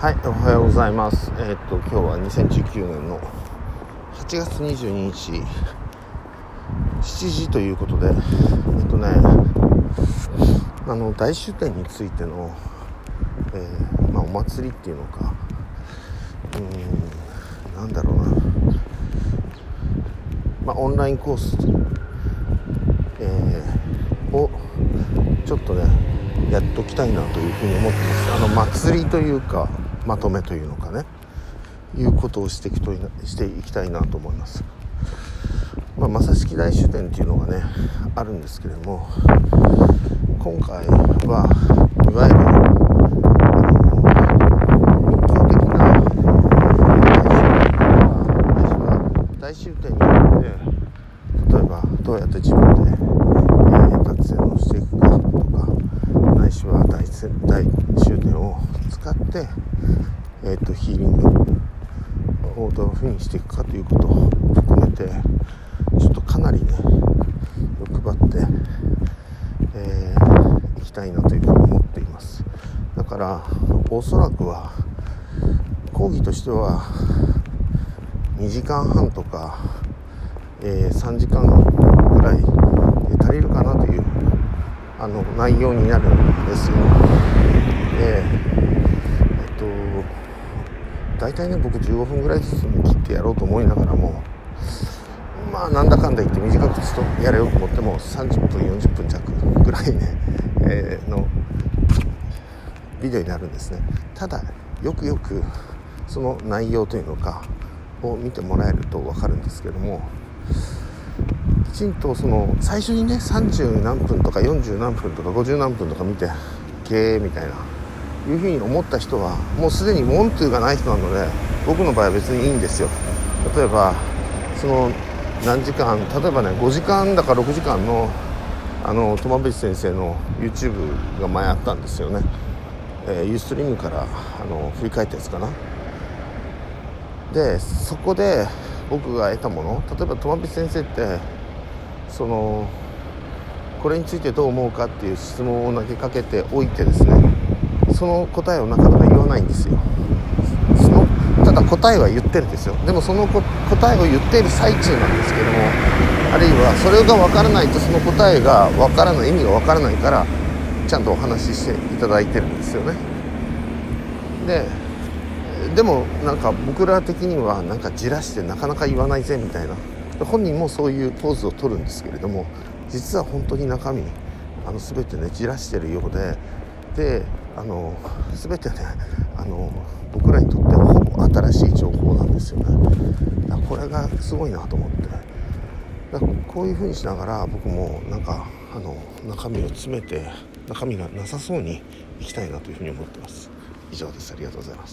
はい、おはようございます。えーっと今日は2019年の8月22日7時ということで、えっとね、あの大終点についての、えーまあ、お祭りっていうのか、うーん、なんだろうな、まあ、オンラインコース、えーをちょっとねやっときたいなというふうに思ってます。あの祭りというかまとめというのかね。いうことをしていくといしていきたいなと思います、まあ、正式大酒店っていうのがねあるんですけれども今回はいわゆる大終点によって例えばどうやって自分で、えー達成をしていくかしは大せ大終点を使って、えー、とヒーリングをどういうふうにしていくかということを含めてちょっとかなりね欲張って、えー、いきたいなというふうに思っています。だからおそらくは講義としては2時間半とか、えー3時間ぐらい足りるかなというあの内容になるんですよ。でえっと大体ね僕15分ぐらいずつ切ってやろうと思いながらもまあなんだかんだ言って短くとやれようと思っても30分40分弱ぐらいね、えーのビデオになるんですねただよくよくその内容というのかを見てもらえると分かるんですけどもきちんとその最初にね30何分とか40何分とか50何分とか見てゲーみたいないうふうに思った人はもうすでに文句がない人なので僕の場合は別にいいんですよ。例えばその何時間例えばね5時間だか6時間のあの友淵先生の YouTube が前あったんですよね、えー、ユーストリームからあの振り返ったやつかな。でそこで僕が得たもの例えば友淵先生ってそのこれについてどう思うかっていう質問を投げかけておいてですねその答えをなかなか言わないんですよ。そのただ答えは言ってるんですよ。でもその答えを言っている最中なんですけどもあるいはそれが分からないとその答えが分からない意味が分からないからちゃんとお話ししていただいてるんですよね。ででもなんか僕ら的にはなんかじらしてなかなか言わないぜみたいな。本人もそういうポーズを取るんですけれども実は本当に中身あの全てねじらしてるようでであの全てねあの僕らにとってはほぼ新しい情報なんですよね。だこれがすごいなと思って。だこういうふうにしながら僕もなんかあの中身を詰めて中身がなさそうにいきたいなというふうに思ってます。以上です。ありがとうございます。